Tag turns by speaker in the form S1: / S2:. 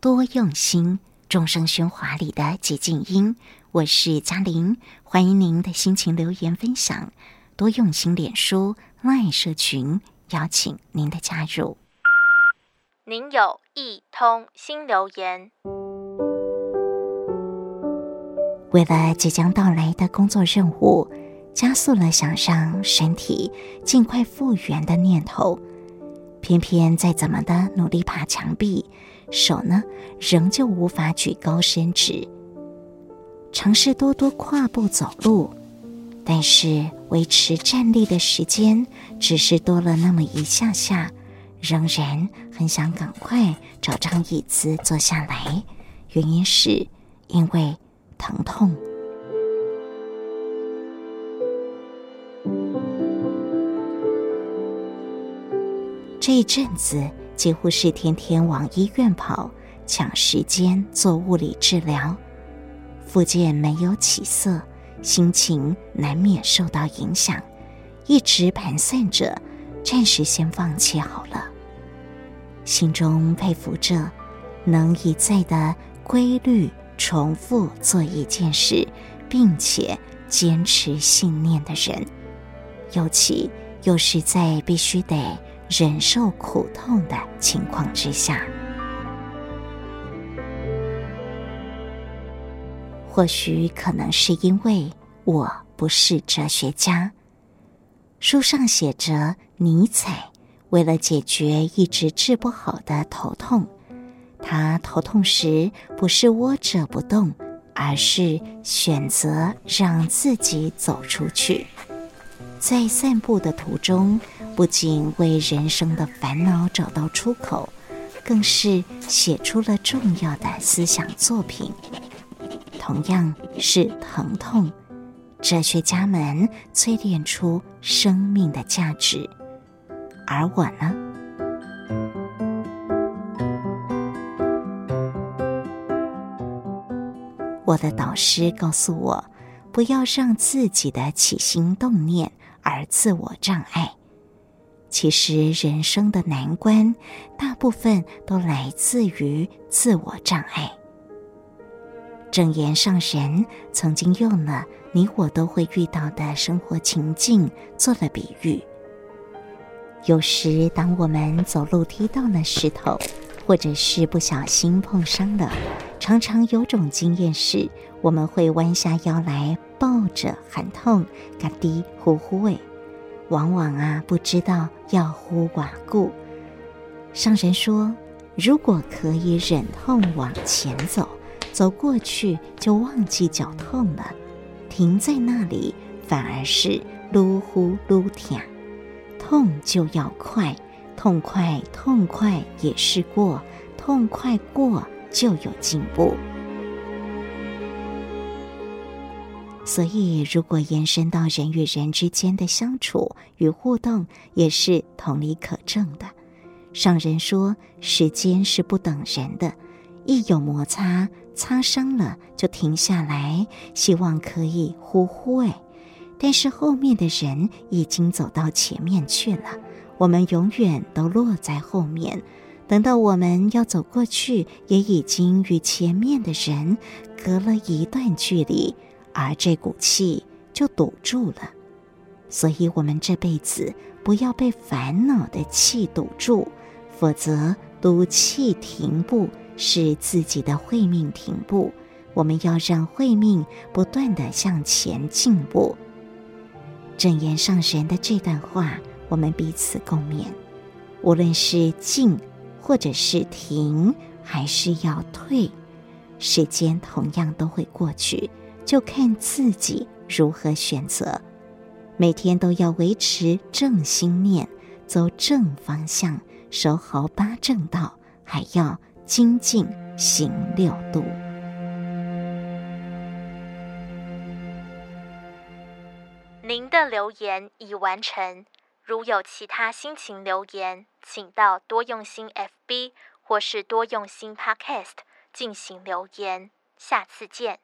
S1: 多用心，众生喧哗里的寂静音。我是嘉玲，欢迎您的心情留言分享。多用心，脸书 LINE 社群，邀请您的加入。
S2: 您有一通新留言。
S1: 为了即将到来的工作任务，加速了想让身体尽快复原的念头，偏偏再怎么的努力爬墙壁，手呢仍旧无法举高伸直。尝试多多跨步走路，但是维持站立的时间只是多了那么一下下，仍然很想赶快找张椅子坐下来。原因是因为疼痛。这一阵子几乎是天天往医院跑，抢时间做物理治疗。复健没有起色，心情难免受到影响，一直盘算着，暂时先放弃好了。心中佩服着能一再的规律重复做一件事，并且坚持信念的人，尤其又是在必须得。忍受苦痛的情况之下，或许可能是因为我不是哲学家。书上写着，尼采为了解决一直治不好的头痛，他头痛时不是窝着不动，而是选择让自己走出去。在散步的途中，不仅为人生的烦恼找到出口，更是写出了重要的思想作品。同样是疼痛，哲学家们淬炼出生命的价值。而我呢？我的导师告诉我，不要让自己的起心动念。而自我障碍，其实人生的难关大部分都来自于自我障碍。正言上人曾经用了你我都会遇到的生活情境做了比喻。有时，当我们走路踢到了石头，或者是不小心碰伤了，常常有种经验是，我们会弯下腰来。抱着喊痛，嘎滴呼呼喂，往往啊不知道要呼寡顾。上人说，如果可以忍痛往前走，走过去就忘记脚痛了，停在那里反而是噜呼噜疼，痛就要快，痛快痛快也是过，痛快过就有进步。所以，如果延伸到人与人之间的相处与互动，也是同理可证的。上人说，时间是不等人的，一有摩擦，擦伤了就停下来，希望可以呼呼哎，但是后面的人已经走到前面去了，我们永远都落在后面。等到我们要走过去，也已经与前面的人隔了一段距离。而这股气就堵住了，所以我们这辈子不要被烦恼的气堵住，否则堵气停步是自己的慧命停步。我们要让慧命不断地向前进步。正言上人的这段话，我们彼此共勉：无论是进，或者是停，还是要退，时间同样都会过去。就看自己如何选择，每天都要维持正心念，走正方向，守好八正道，还要精进行六度。
S2: 您的留言已完成，如有其他心情留言，请到多用心 FB 或是多用心 Podcast 进行留言。下次见。